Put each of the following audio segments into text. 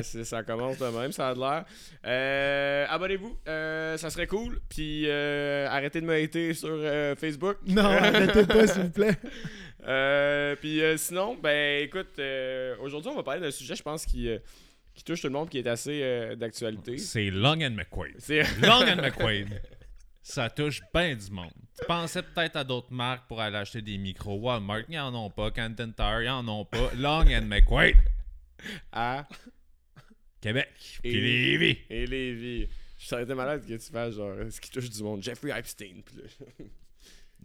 euh, c'est- ça commence de même, ça a de l'air. Euh, Abonnez-vous, euh, ça serait cool. Puis euh, arrêtez de me hater sur euh, Facebook. Non, arrêtez pas, s'il vous plaît. Euh, puis euh, sinon, ben écoute, euh, aujourd'hui on va parler d'un sujet, je pense, qui, euh, qui touche tout le monde, qui est assez euh, d'actualité. C'est Long and McQuaid. C'est Long and McQuaid. Ça touche bien du monde. Tu pensais peut-être à d'autres marques pour aller acheter des micros. Walmart, ils en ont pas. Canton Tire, ils en ont pas. Long and McQuaid. à Québec. Et- Puis Lévis. et Lévi. Je serais été malade que tu fasses genre ce qui touche du monde. Jeffrey Epstein. puis là-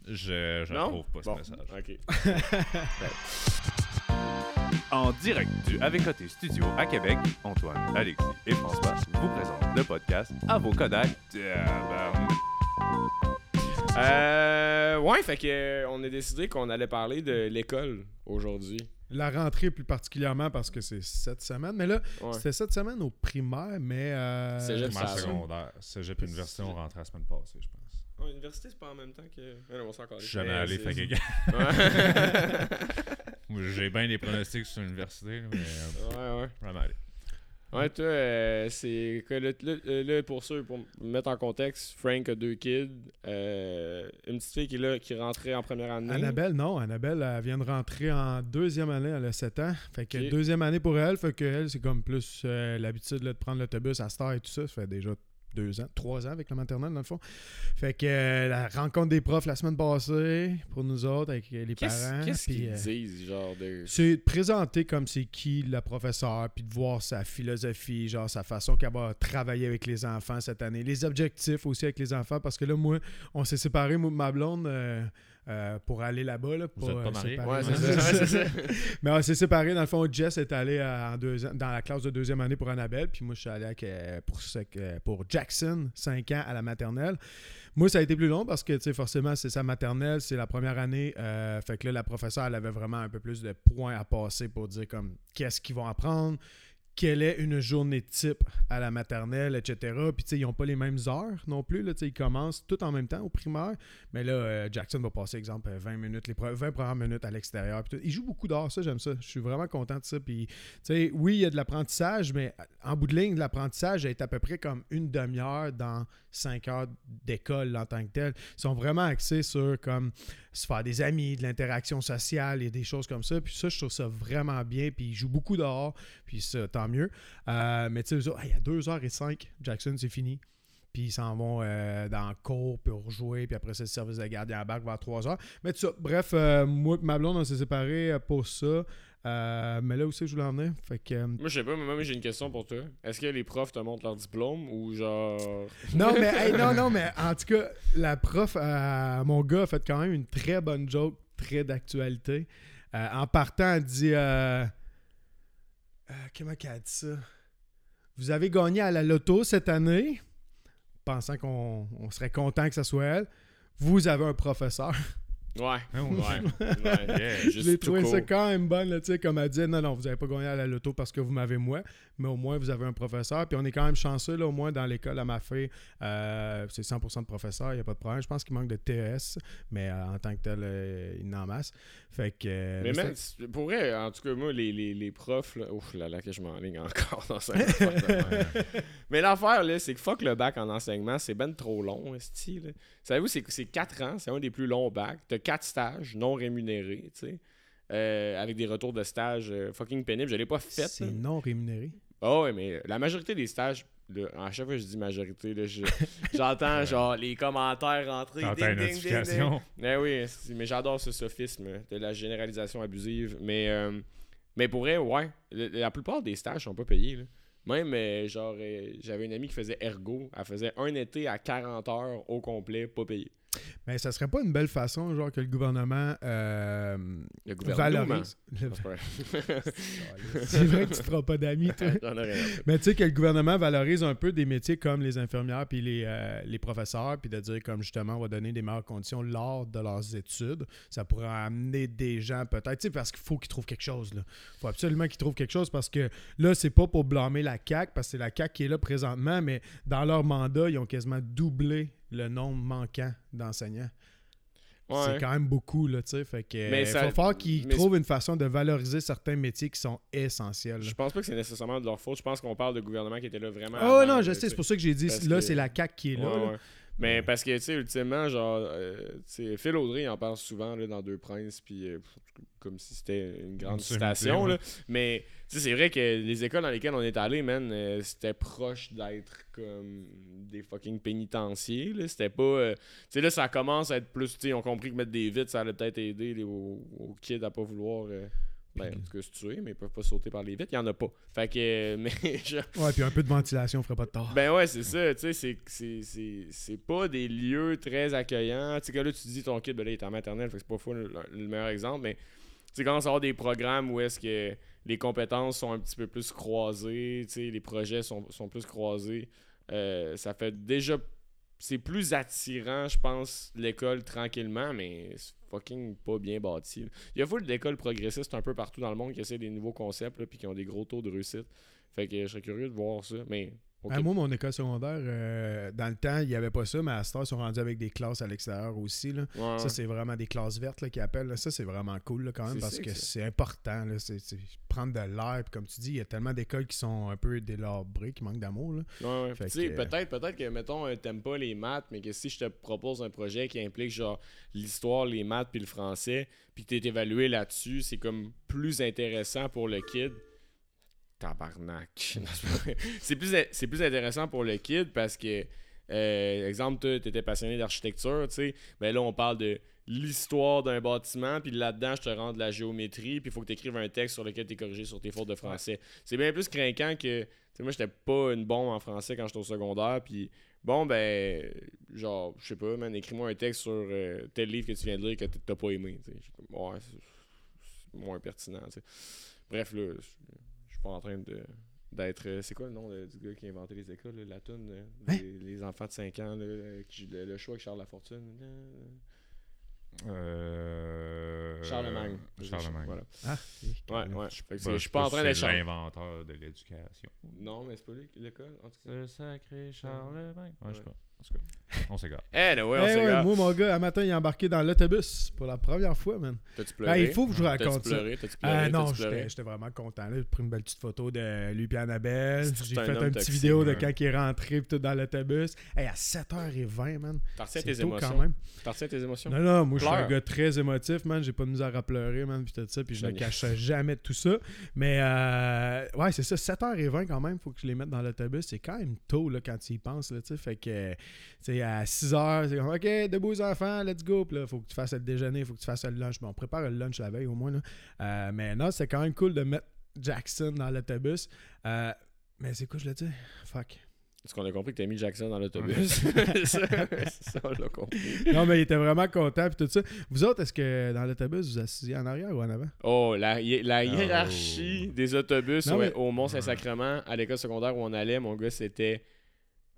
Je, je non? trouve pas ce message. Ok. En direct du Avec Côté Studio à Québec, Antoine, Alexis et François vous présentent le podcast à vos Kodak. Tabarnak. Euh, ouais, fait que euh, on a décidé qu'on allait parler de l'école aujourd'hui. La rentrée plus particulièrement parce que c'est cette semaine. Mais là, Ouais. c'était cette semaine au primaire, mais. Euh, Cégep secondaire. Cégep Université, on rentrait la semaine passée, je pense. Ouais, l'université, c'est pas en même temps que. Ouais, non, on s'en encore Je suis jamais allé, fait que... J'ai bien des pronostics sur l'université, mais euh, ouais, ouais. jamais allé. Ouais, toi, euh, c'est que là, pour ceux, pour me mettre en contexte, Frank a deux kids, euh, une petite fille qui est là, qui rentrait en première année. Annabelle, non. Annabelle, elle vient de rentrer en deuxième année, elle a 7 ans. Fait que deuxième année pour elle, fait que elle, c'est comme plus euh, l'habitude de prendre l'autobus à Star et tout ça. Ça fait déjà deux ans, trois ans avec la maternelle, dans le fond. Fait que euh, la rencontre des profs la semaine passée, pour nous autres, avec euh, les parents. qu'est-ce qu'ils euh, disent, genre de. c'est de présenter comme c'est qui la professeure, puis de voir sa philosophie, genre sa façon qu'elle va travailler avec les enfants cette année, les objectifs aussi avec les enfants, parce que là, moi, on s'est séparés, moi ma blonde, euh, euh, pour aller là-bas. Là, Vous êtes pas euh, mariés? séparer. Ouais, c'est ça. Mais on s'est séparés. Dans le fond, Jess est allé euh, en deux ans- dans la classe de deuxième année pour Annabelle. Puis moi, je suis allé avec, pour, ce- pour Jackson, 5 ans à la maternelle. Moi, ça a été plus long parce que, tu sais, forcément, c'est sa maternelle, c'est la première année. euh, fait que là, la professeure, elle avait vraiment un peu plus de points à passer pour dire comme qu'est-ce qu'ils vont apprendre, quelle est une journée type à la maternelle, etc. Puis, tu sais, ils n'ont pas les mêmes heures non plus. Là, ils commencent tout en même temps au primaire. Mais là, euh, Jackson va passer, exemple, euh, 20 minutes, les pre- 20 premières minutes à l'extérieur. Il joue beaucoup dehors, ça, j'aime ça. Je suis vraiment content de ça. Puis, tu sais, oui, il y a de l'apprentissage, mais en bout de ligne, l'apprentissage est à peu près comme une demi-heure dans 5 heures d'école en tant que tel. Ils sont vraiment axés sur comme se faire des amis, de l'interaction sociale et des choses comme ça. Puis ça, je trouve ça vraiment bien. Puis ils jouent beaucoup dehors, puis ça, mieux. Euh, mais tu sais, hey, il y a 2h05, Jackson, c'est fini. Puis ils s'en vont euh, dans le cours pour jouer. Puis après ça, le service de gardien à bac vers 3h. Mais tout ça, bref, euh, moi et ma blonde, on s'est séparés pour ça. Mais là aussi, je voulais en venir. Fait que, Moi, je sais pas, mais moi, j'ai une question pour toi. Est-ce que les profs te montrent leur diplôme ou genre? non, mais hey, non, non, mais en tout cas, la prof, mon gars, a fait quand même une très bonne joke, très d'actualité. Euh, en partant, elle dit euh, euh, Comment qu'elle a dit ça? Vous avez gagné à la loto cette année, pensant qu'on on serait content que ce soit elle. Vous avez un professeur. Ouais. Ah Ouais. ouais. Yeah. Je Juste l'ai tout trouvé ça court. quand même bonne, là, tu sais, comme elle dit, non, non, vous n'avez pas gagné à la loto parce que vous m'avez moi, mais au moins vous avez un professeur. Puis on est quand même chanceux, là, au moins dans l'école à ma fille, euh, c'est 100% de professeurs, il n'y a pas de problème. Je pense qu'il manque de TES, mais euh, en tant que tel, euh, il en masse. Fait que. euh, Mais c'est- pour vrai, en tout cas, moi, les, les, les profs, là, ouf là là, que je m'enligne encore dans ça. Mais l'affaire, là, c'est que fuck le bac en enseignement, c'est ben trop long, esti, là. Savez-vous, c'est c'est 4 ans, c'est un des plus longs bacs. T'as 4 stages non rémunérés, tu sais. euh, avec des retours de stage euh, fucking pénibles. Je l'ai pas fait. c'est non rémunéré. Ah ouais, mais la majorité des stages, là, à chaque fois que je dis majorité, là, je- j'entends genre les commentaires rentrer. Ding, ding, ding, ding. notification. Ben oui, mais j'adore ce sophisme de la généralisation abusive. Mais, euh, mais pour vrai, ouais, le- la plupart des stages sont pas payés. là. Même, euh, genre, j'avais une amie qui faisait ergo. Elle faisait un été à 40 heures au complet, pas payé. Mais ça serait pas une belle façon, genre, que le gouvernement euh, Le gouvernement. valorise. C'est vrai. que tu feras pas d'amis, toi. Mais tu sais que le gouvernement valorise un peu des métiers comme les infirmières puis les, euh, les professeurs, puis de dire comme justement on va donner des meilleures conditions lors de leurs études. Ça pourrait amener des gens peut-être, tu sais, parce qu'il faut qu'ils trouvent quelque chose. Il faut absolument qu'ils trouvent quelque chose parce que là, c'est pas pour blâmer la CAQ, parce que c'est la CAQ qui est là présentement, mais dans leur mandat, ils ont quasiment doublé le nombre manquant d'enseignants. Ouais. c'est quand même beaucoup, là, tu sais. Fait que, Mais il ça- faut falloir qu'ils trouvent une façon de valoriser certains métiers qui sont essentiels. là. Je pense pas que c'est nécessairement de leur faute. Je pense qu'on parle de gouvernement qui était là vraiment. Ah avant, non, je sais, c'est pour ça que j'ai dit, Parce là, que- c'est la CAQ qui est là. Ouais, là. ouais. Mais parce que, tu sais, ultimement, genre, euh, sais, Phil Audrey en parle souvent là, dans Deux Princes, puis euh, comme si c'était une grande citation, là. Mais, tu sais, c'est vrai que les écoles dans lesquelles on est allé, man, euh, c'était proche d'être comme des fucking pénitenciers, là. C'était pas. euh, tu sais, là, ça commence à être plus, tu sais, ont compris que mettre des vitres, ça allait peut-être aider les, aux, aux kids à pas vouloir. Ben, en tout cas, se tuer, mais ils peuvent pas sauter par les vitres. Il y en a pas. Fait que, euh, mais, genre, Ouais, puis un peu de ventilation ferait pas de tort. ben ouais, c'est ça, tu sais, c'est- pas des lieux très accueillants. Tu sais, que là, tu dis ton kid, ben là, il est en maternelle, fait que c'est pas fou le, le meilleur exemple, mais tu sais, commence à avoir des programmes où est-ce que les compétences sont un petit peu plus croisées, tu sais, les projets sont, sont plus croisés. Euh, ça fait déjà. C'est plus attirant, je pense, l'école tranquillement, mais pas bien bâti. Il y a full d'écoles progressistes un peu partout dans le monde qui essaient des nouveaux concepts, là, puis qui ont des gros taux de réussite. Fait que je serais curieux de voir ça, mais. Ok. Ah, moi, mon école secondaire, euh, dans le temps, il n'y avait pas ça, mais à temps, ils sont rendus avec des classes à l'extérieur aussi. Là. Ouais. Ça, c'est vraiment des classes vertes qu'ils appellent. là. Ça, c'est vraiment cool là, quand même parce que c'est important. Là. Prendre de l'air. Puis comme tu dis, il y a tellement d'écoles qui sont un peu délabrées, qui manquent d'amour. Ouais, ouais. Tu peut-être, peut-être que, mettons, euh, t'aimes pas les maths, mais que si je te propose un projet qui implique, genre, l'histoire, les maths puis le français, puis que t'es évalué là-dessus, c'est comme plus intéressant pour le kid. Tabarnak. C'est plus, c'est plus intéressant pour le kid parce que, euh, exemple, toi, t'étais passionné d'architecture, tu sais, ben là, on parle de l'histoire d'un bâtiment, puis là-dedans, je te rends de la géométrie, puis il faut que tu écrives un texte sur lequel tu es corrigé sur tes fautes de français. C'est bien plus craquant que. Tu sais, moi, j'étais pas une bombe en français quand j'étais au secondaire, puis bon, ben, genre, je sais pas, man, écris-moi un texte sur euh, tel livre que tu viens de lire que t'as pas aimé. tu ouais, c'est moins pertinent, tu sais. Bref, là, pas en train de d'être euh, c'est quoi le nom de- du gars qui a inventé les écoles là, la toune euh, Hein? les, les enfants de 5 ans là, euh, qui- le, le choix avec Charles Lafortune euh, Euh... Charlemagne Charlemagne. voilà Ah, ouais ouais Je suis pas en train d'être Charles- l'inventeur de l'éducation. non mais c'est pas lui l'école en tout cas Le sacré Charlemagne. Ouais, je sais pas. Tout cas, on s'égare. eh ouais on Eh ouais, s'égare. moi, mon gars, un matin, il est embarqué dans l'autobus pour la première fois, man. t'as-tu Ah, pleuré? il faut que je vous raconte ça. pleuré? T'as-tu pleuré? Ah non, T'as-tu pleuré? j'étais j'étais vraiment content. là. J'ai pris une belle petite photo de lui et Annabelle. J'ai un fait petite toxique, vidéo de ouais. quand il est rentré tout dans l'autobus. Hey, à 7h20, man. t'as tes tôt émotions quand même. t'as tes émotions? Non, non, moi, je suis un gars très émotif, man. J'ai pas de misère à pleurer, man, puis tout ça. Puis je ne cache jamais de tout ça. Mais, euh, ouais, c'est ça. 7h20 quand même, faut que je les mette dans l'autobus. C'est quand même tôt, là, quand tu y penses, là, tu sais. Fait que, sais, à 6h, c'est comme, OK, debout les enfants, let's go. Puis là, faut que tu fasses le déjeuner, faut que tu fasses le lunch. Bon, on prépare le lunch la veille, au moins, là. Euh, mais non, c'est quand même cool de mettre Jackson dans l'autobus. Euh, mais c'est quoi, je le dis? Fuck. est-ce qu'on a compris que t'as mis Jackson dans l'autobus? C'est ça, c'est ça, on l'a compris non, mais il était vraiment content, puis tout ça. Vous autres, est-ce que dans l'autobus, vous assisiez en arrière ou en avant? Oh, la, Oh. hiérarchie des autobus Non, ouais, mais- au Mont-Saint-Sacrement, à l'école secondaire où on allait, mon gars, c'était.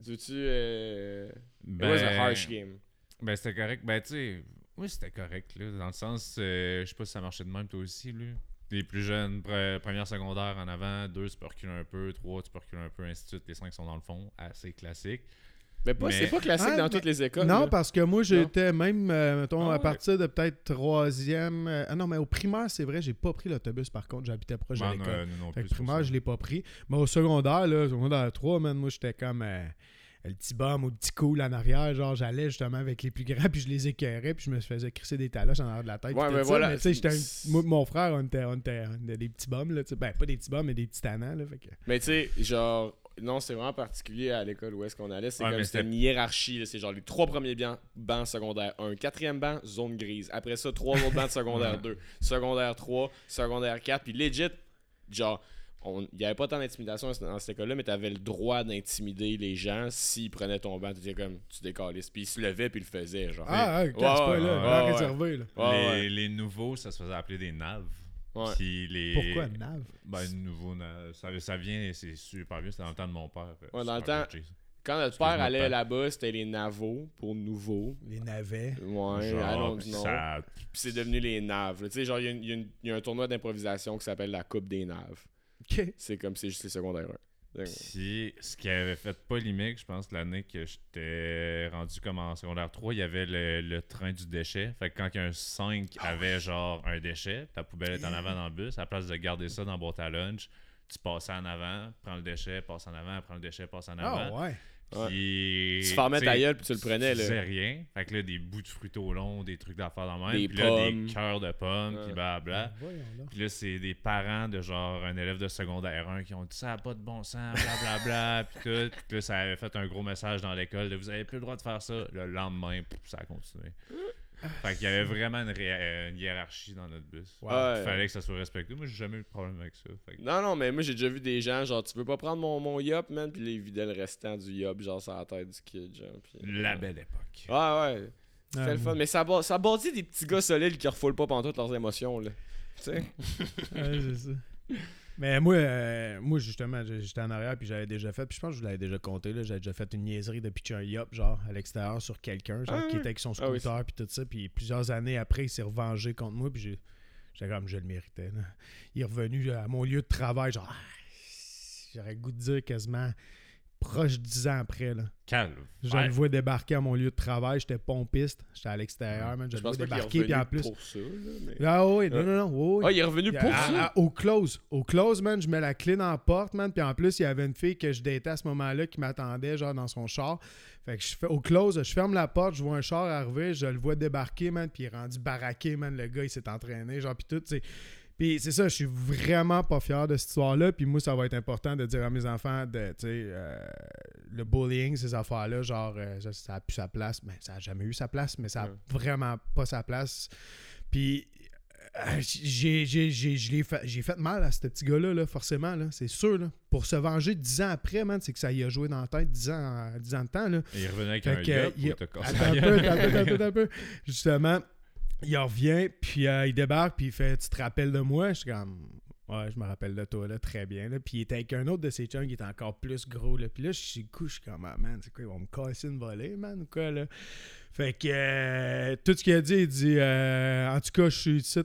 Veux-tu. Euh... It was a harsh game. Ben, c'était correct. Ben, tu sais, oui, c'était correct, là. Dans le sens, euh, je sais pas si ça marchait de même, toi aussi, là. Les plus jeunes, pre- première secondaire en avant, deux, tu peux reculer un peu, trois, tu peux reculer un peu, ainsi de suite. Les cinq sont dans le fond, assez classique. Mais pas, Mais- c'est pas classique Ah, dans mais- toutes les écoles. Non, là. parce que moi, j'étais même, euh, mettons, Ah à ouais. partir de peut-être troisième. euh, ah non, mais au primaire, c'est vrai, j'ai pas pris l'autobus par contre, j'habitais proche de Ben, l'école. que c'est pour primaire, je l'ai pas pris. Mais au secondaire, là, secondaire 3, man, moi, j'étais comme euh, le petit bum ou le petit cool en arrière. Genre, j'allais justement avec les plus grands, puis je les écœurais, puis je me faisais crisser des taloches en arrière de la tête. Ouais, mais voilà. Mais tu sais, j'étais un- moi, mon frère, on était, on était- on était des petits bums, là. Ben, pas des petits bums, mais des petits tannants, là. Fait que... Mais tu sais, genre. Non, c'est vraiment particulier à l'école où est-ce qu'on allait. C'est Ouais, comme c'était une hiérarchie. C'est genre les trois premiers bancs, bancs secondaire 1. Quatrième banc, zone grise. Après ça, trois autres bancs de secondaire 2. Secondaire 3, secondaire 4. Puis legit, genre, on- il n'y avait pas tant d'intimidation dans cette école-là, mais tu avais le droit d'intimider les gens s'ils prenaient ton banc. Tu étais comme, tu décalisses. Puis ils se levaient puis ils le faisaient. Genre. Ah, ouais, Ouais, casse pas, ouais, là, ouais, ouais. réservé, là. Ouais, les, ouais. les nouveaux, ça se faisait appeler des naves. Ouais. Puis les... Pourquoi, Nav? Ben, nouveau, ça, ça vient, c'est super vieux, c'était dans le temps de mon père. euh, Ouais, dans le temps- Quand notre père allait là-bas, c'était les navos pour nouveaux. Les navets. Ouais, allons ça- c'est devenu les naves. Tu sais, genre, y y, il y a un tournoi d'improvisation qui s'appelle la Coupe des naves. C'est comme c'est c'est secondaire 1. Puis, ce qui avait fait polémique, je pense, l'année que j'étais rendu comme en secondaire 3, il y avait le, le train du déchet. Fait que quand un 5 avait genre un déchet, ta poubelle est en avant dans le bus, à la place de garder ça dans la boîte à lunch, tu passais en avant, prends le déchet, passe en avant, prends le déchet, passe en avant. Ah ouais. Puis, Tu fermais ta gueule puis tu le prenais, Tu là. faisais rien. Fait que là, des bouts de fruits au long, des trucs d'affaires dans le même. Des Puis là, pommes. des cœurs de pommes, puis. Voyons donc. Puis là, c'est des parents de genre un élève de secondaire 1 qui ont dit ça n'a pas de bon sens, blablabla, puis tout. Puis là, ça avait fait un gros message dans l'école de vous avez plus le droit de faire ça. Le lendemain, pouf, ça a continué. Fait qu'il y avait vraiment une, euh, une hiérarchie dans notre bus. Wow. Ouais. Il fallait que ça soit respecté. Moi, j'ai jamais eu de problème avec ça. Fait que- Non, non, mais moi j'ai déjà vu des gens, genre, tu veux pas prendre mon, mon yop, man, puis ils vidaient le restant du yop, genre, sur la tête du kid, genre. Puis, La belle époque. Ouais, ouais. C'était Ah, le fun. Mais ça, ça bâtit des petits gars solides qui refoulent pas pendant toutes leurs émotions, là. Tu sais? Ouais, c'est ça. Mais moi, euh, moi justement, j'étais en arrière puis j'avais déjà fait, puis je pense que je vous l'avais déjà compté, là, j'avais déjà fait une niaiserie de pitcher un yop, genre, à l'extérieur sur quelqu'un, genre, Ah qui était avec son Ah oui, scooter puis tout ça, puis plusieurs années après, il s'est revengé contre moi, puis j'ai- j'étais comme, je le méritais, là. Il est revenu à mon lieu de travail, genre, ah, j'aurais goût de dire quasiment proche dix ans après, là. Calme. Je Ouais. le vois débarquer à mon lieu de travail, j'étais pompiste, j'étais à l'extérieur, man, je Je le vois débarquer, puis en revenu plus... pour ça, là. Mais... Ah oui, non, non, non, oui, oui. Ah, il est revenu pour À- ça? à- au close. Au close, man, je mets la clé dans la porte, man. Puis en plus, il y avait une fille que je datais à ce moment-là qui m'attendait, genre, dans son char. Fait que je fais au close, je ferme la porte, je vois un char arriver, je le vois débarquer, man. Puis il est rendu baraqué, man. Le gars, il s'est entraîné, genre, puis tout, tu sais. Puis c'est ça, je suis vraiment pas fier de cette histoire-là. Puis moi, ça va être important de dire à mes enfants, de, tu sais, euh, le bullying, ces affaires-là, genre, euh, ça, ça a plus sa place. Mais ça a jamais eu sa place, mais ça a vraiment pas sa place. Puis euh, j'ai, fait, fait mal à ce petit gars-là, là, forcément, là, c'est sûr. Là. Pour se venger dix ans après, man, c'est que ça y a joué dans la tête dix ans, dix ans de temps. Là. Et il revenait avec Fait un il- Attends la un peu, un peu, un peu. Justement, il revient, puis euh, il débarque, puis il fait Tu te rappelles de moi? Je suis comme Ouais, je me rappelle de toi, là, très bien. Là. Puis il était avec un autre de ses chums qui était encore plus gros. Là. Puis là, je suis je suis comme, ah, man, c'est quoi, ils vont me casser une volée, man, ou quoi, là? Fait que euh, tout ce qu'il a dit, il dit, euh, en tout cas, je suis ici,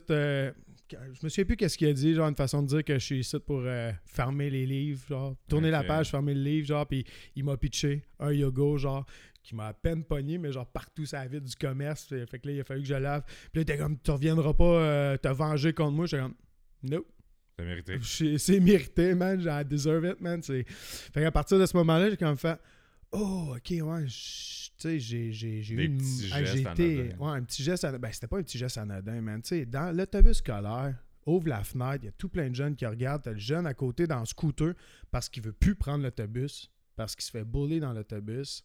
je me souviens plus qu'est-ce qu'il a dit, genre une façon de dire que je suis ici pour euh, fermer les livres, genre, tourner la page, fermer le livre, genre, puis il m'a pitché un yoga, genre, qui m'a à peine pogné, mais genre partout ça vide du commerce. Fait que là, il a fallu que je lave. Puis là, était comme, tu reviendras pas euh, te venger contre moi. J'étais comme, nope. T'as mérité. C'est c'est mérité, man. I deserve it, man. C'est- Fait qu'à partir de ce moment-là, j'ai comme fait Oh, ok, ouais. Tu sais, j'ai j'ai- j'ai Des eu une. ah, été-. Ouais, un petit geste anodin. Ben, c'était pas un petit geste anodin, man. Tu sais, dans l'autobus scolaire, ouvre la fenêtre, il y a tout plein de jeunes qui regardent. T'as le jeune à côté dans le scooter parce qu'il veut plus prendre l'autobus, parce qu'il se fait bouler dans l'autobus.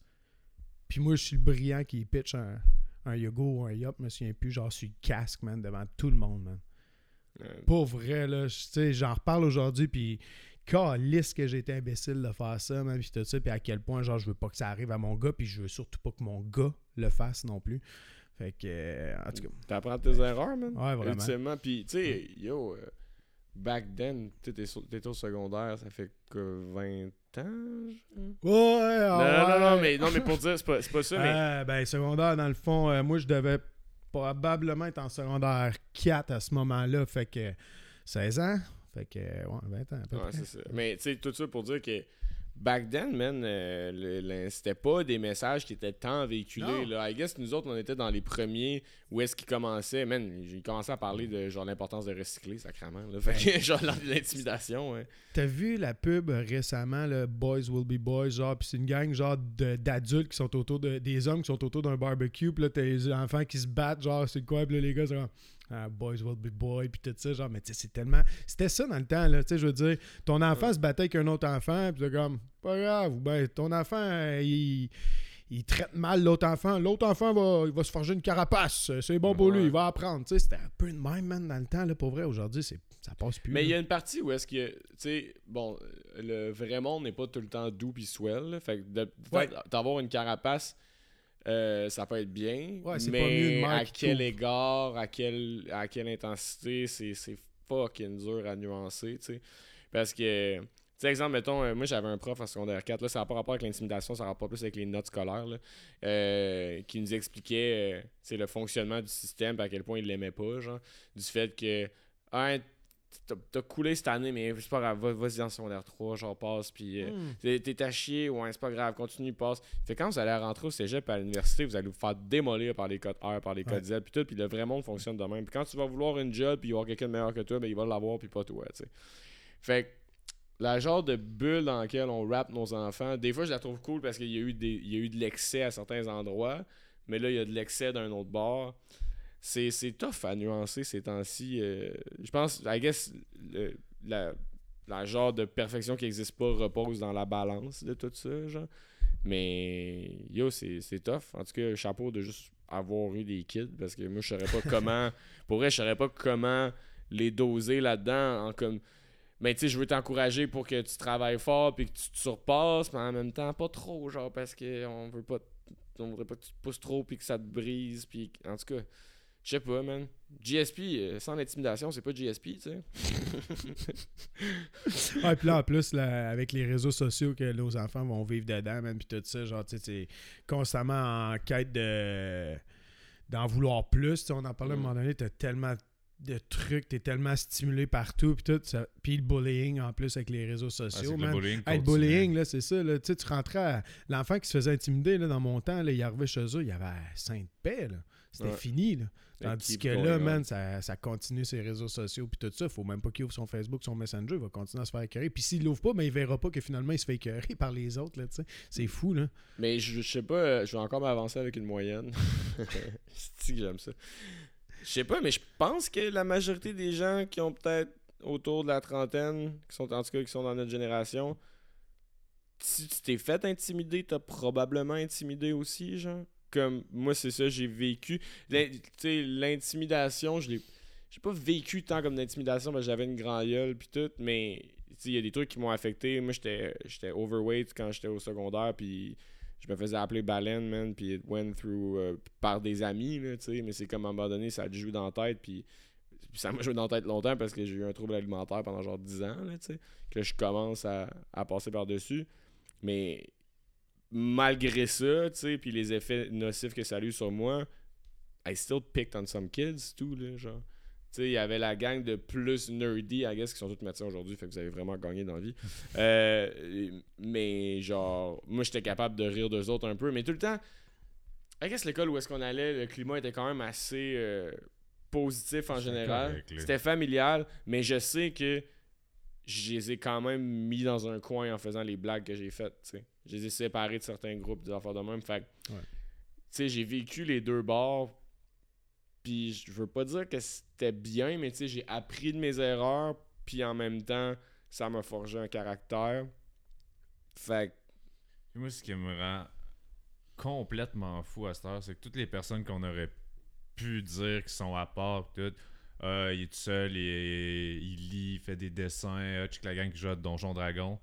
Puis moi, je suis le brillant qui pitch un, un yoga ou un yop, je me souviens plus, genre sur le casque, man, devant tout le monde, man. Euh, Pour vrai, là, tu sais, j'en reparle aujourd'hui, puis calisse que j'ai été imbécile de faire ça, man, puis tout ça, puis à quel point, genre, je veux pas que ça arrive à mon gars, puis je veux surtout pas que mon gars le fasse non plus. Fait que, euh, en tout cas, T'apprends tes erreurs, man. Ouais, vraiment. Ultimement. Puis, tu sais, yo, euh, back then, t'étais au secondaire, ça fait que 20 ans? je- ouais, Non, ah non, non, non, ouais. mais, non, mais pour dire, c'est pas, pas ça, mais. Euh, ben, secondaire, dans le fond, moi, je devais probablement être en secondaire 4 à ce moment-là, fait que 16 ans, fait que, ouais, 20 ans à peu Ouais, près. c'est ça. Mais tu sais, tout ça pour dire que back then, man, euh, c'était pas des messages qui étaient tant véhiculés. Non. Là. I guess nous autres, on était dans les premiers où est-ce qu'ils commençaient. Man, j'ai commencé à parler de genre l'importance de recycler, sacrément. Là. Fait que genre l'intimidation. Ouais. T'as vu la pub récemment, le Boys Will Be Boys, genre, pis c'est une gang, genre, d'adultes qui sont autour de. des hommes qui sont autour d'un barbecue, pis là, t'as les enfants qui se battent, genre, c'est quoi, pis là, les gars, c'est comme. Ah, boys will be boys, puis tout ça, genre, mais tu sais, c'est tellement. C'était ça dans le temps, là, tu sais, je veux dire, ton enfant se battait avec un autre enfant, puis c'est comme, pas grave, ou ben, ton enfant, il, il traite mal l'autre enfant, l'autre enfant va, il va se forger une carapace, c'est bon pour lui, il va apprendre, tu sais, c'était un peu de même, man, dans le temps, là, pour vrai, aujourd'hui, c'est- ça passe plus. Mais il y a une partie où est-ce que, tu sais, bon, le vrai monde n'est pas tout le temps doux puis swell. là. Fait que Ouais. d'avoir une carapace, euh, ça peut être bien. Ouais, c'est mais pas mieux de à quel égard, à quelle, à quelle intensité, c'est c'est fucking dur à nuancer, tu sais. Parce que, tu sais, exemple, mettons, euh, moi j'avais un prof en secondaire 4, là, ça n'a pas rapport avec l'intimidation, ça a rapport plus avec les notes scolaires, là, euh, qui nous expliquait, le fonctionnement du système, à quel point il l'aimait pas, genre, du fait que, un, t'as coulé cette année, mais c'est pas grave, va- vas-y en secondaire 3, genre passe, puis euh, Hmm. t'es à chier, ouais, c'est pas grave, continue, passe. Fait quand vous allez rentrer au cégep à l'université, vous allez vous faire démolir par les codes R, par les codes Z, puis tout, puis le vrai monde fonctionne de même. Puis quand tu vas vouloir une job, puis il y aura quelqu'un de meilleur que toi, ben il va l'avoir, puis pas toi, tu sais. Fait que la genre de bulle dans laquelle on rappe nos enfants, des fois je la trouve cool parce qu'il y a eu des il y a eu de l'excès à certains endroits, mais là il y a de l'excès d'un autre bord. C'est c'est tough à nuancer ces temps-ci. euh, je pense, I guess, le- la, la genre de perfection qui n'existe pas repose dans la balance de tout ça, genre. Mais yo, c'est c'est tough. En tout cas, chapeau de juste avoir eu des kids parce que moi je saurais pas comment. Pour vrai, je saurais pas comment les doser là-dedans en comme mais tu sais, je veux t'encourager pour que tu travailles fort puis que tu te surpasses, mais en même temps, pas trop, genre, parce qu'on veut pas. On voudrait pas que tu te pousses trop puis que ça te brise. Puis, en tout cas, je sais pas, man. GSP, euh, sans l'intimidation, c'est pas GSP, tu sais. Ah, puis là, en plus, là, avec les réseaux sociaux que nos enfants vont vivre dedans, man, puis tout ça, genre, tu sais, c'est constamment en quête de d'en vouloir plus. Tu sais, on en parlait à un Mm. moment donné, t'as tellement de trucs, t'es tellement stimulé partout, puis tout. ça- Puis le bullying, en plus, avec les réseaux Ah, c'est sociaux, le man. bullying Hey, le continue. bullying, là, c'est ça. Là. Tu sais, tu rentrais à... L'enfant qui se faisait intimider là, dans mon temps, là, il arrivait chez eux, il y avait sainte paix. là. C'était Ouais. fini. Là. Tandis que là, man, ça, ça continue ses réseaux sociaux puis tout ça. Faut même pas qu'il ouvre son Facebook, son Messenger. Il va continuer à se faire écœurer. Puis s'il l'ouvre pas, ben, il verra pas que finalement, il se fait écœurer par les autres. Là, tu sais. c'est fou, là. Mais je, je sais pas, euh, je vais encore m'avancer avec une moyenne. c'est que j'aime ça? Je sais pas, mais je pense que la majorité des gens qui ont peut-être autour de la trentaine, qui sont en tout cas qui sont dans notre génération, si tu t'es fait intimider, t'as probablement intimidé aussi, genre. Comme moi, c'est ça, j'ai vécu. L'intimidation, je l'ai. J'ai pas vécu tant comme d'intimidation parce que j'avais une grande gueule puis tout, mais il y a des trucs qui m'ont affecté. Moi, j'étais j'étais overweight quand j'étais au secondaire, puis je me faisais appeler baleine, man, puis it went through euh, par des amis, là, mais c'est comme à un moment donné, ça te joue dans la tête, puis ça m'a joué dans la tête longtemps parce que j'ai eu un trouble alimentaire pendant genre 10 ans, là, que je commence à, à passer par-dessus. Mais malgré ça, tu sais, puis les effets nocifs que ça a eu sur moi, I still picked on some kids, tout, là, genre. Tu sais, il y avait la gang de plus nerdy, I guess, qui sont tous médecins aujourd'hui, fait que vous avez vraiment gagné dans la vie. Euh, mais genre, moi, j'étais capable de rire d'eux autres un peu, mais tout le temps, I guess l'école où est-ce qu'on allait, le climat était quand même assez euh, positif en général. C'était familial, mais je sais que je les ai quand même mis dans un coin en faisant les blagues que j'ai faites, tu sais. Je les ai séparés de certains groupes, des affaires de même. Fait que, Ouais. tu sais, j'ai vécu les deux bords. Puis je veux pas dire que c'était bien, mais tu sais, j'ai appris de mes erreurs. Puis en même temps, ça m'a forgé un caractère. Fait que, moi, ce qui me rend complètement fou à cette heure, c'est que toutes les personnes qu'on aurait pu dire qui sont à part, tout, euh, il est tout seul, il, il lit, il fait des dessins, euh, check la gang qui joue à Donjon Dragon.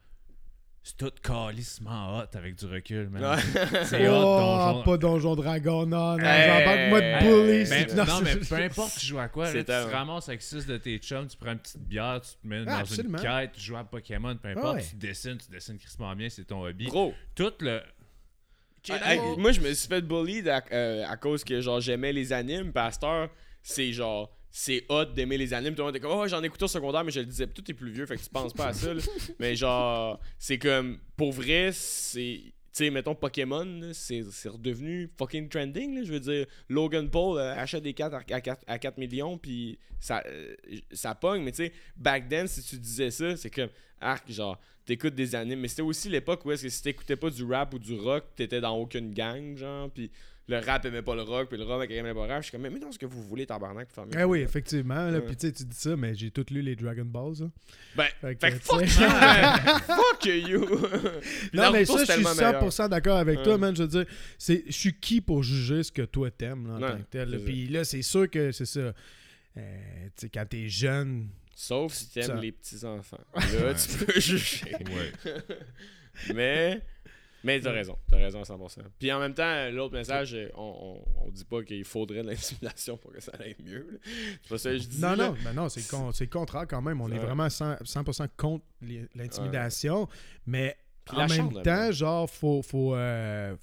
C'est tout calissement hot avec du recul, man. C'est hot, oh, Donjon pas Donjon Dragon, non, non. Hey, j'en parle moi de bully. hey, c'est- Ben, non, non, mais peu importe tu joues à quoi, là, C'est tu te ramasses avec six de tes chums, tu prends une petite bière, tu te mets Ah, dans absolument. une quête, tu joues à Pokémon, peu importe, ouais. tu dessines, tu dessines crispement bien, c'est ton hobby. bro, Tout le... Hey, moi, je me suis fait bully à, euh, à cause que genre j'aimais les animes. Pasteur, c'est genre c'est hot d'aimer les animes. Tout le monde était comme oh j'en ai écouté au secondaire, mais je le disais, tout est plus vieux, fait que tu penses pas à ça. là. mais genre c'est comme pour vrai, c'est tu sais, mettons Pokémon, c'est redevenu fucking trending. Je veux dire, Logan Paul euh, achète des cartes à, à 4, à 4 millions, puis ça, euh, ça pogne. Mais tu sais, back then, si tu disais ça, c'est comme, arc, genre, t'écoutes des animes. Mais c'était aussi l'époque où est-ce que si t'écoutais pas du rap ou du rock, t'étais dans aucune gang, genre, puis le rap aimait pas le rock, puis le rock aimait pas le rap. Je suis comme, mais mettons ce que vous voulez, tabarnak, pour faire mieux. Eh oui, effectivement. Là. Puis tu sais, tu dis ça, mais j'ai tout lu les Dragon Balls. hein. Ben, Fait que, fait fuck. Fuck you. Non, mais ça, je suis tellement meilleur. 100% d'accord avec toi, man. Je veux dire, c'est- je suis qui pour juger ce que toi t'aimes, là, en Ouais, tant que tel. là. c'est Puis là, c'est sûr que c'est ça. Euh, tu sais, quand t'es jeune, Sauf si t'aimes Ça. les petits-enfants. Là, tu peux juger. Ouais. mais mais t'as raison, t'as raison à 100%. Puis en même temps, l'autre message, euh, on, on, on dit pas qu'il faudrait de l'intimidation pour que ça aille mieux. C'est pas ça que je dis. Non, là. non, non, c'est le, con- le contraire quand même. On est vraiment 100%, 100% contre l'intimidation. Mais Puis en même chambre, temps, là. genre, faut, faut, euh,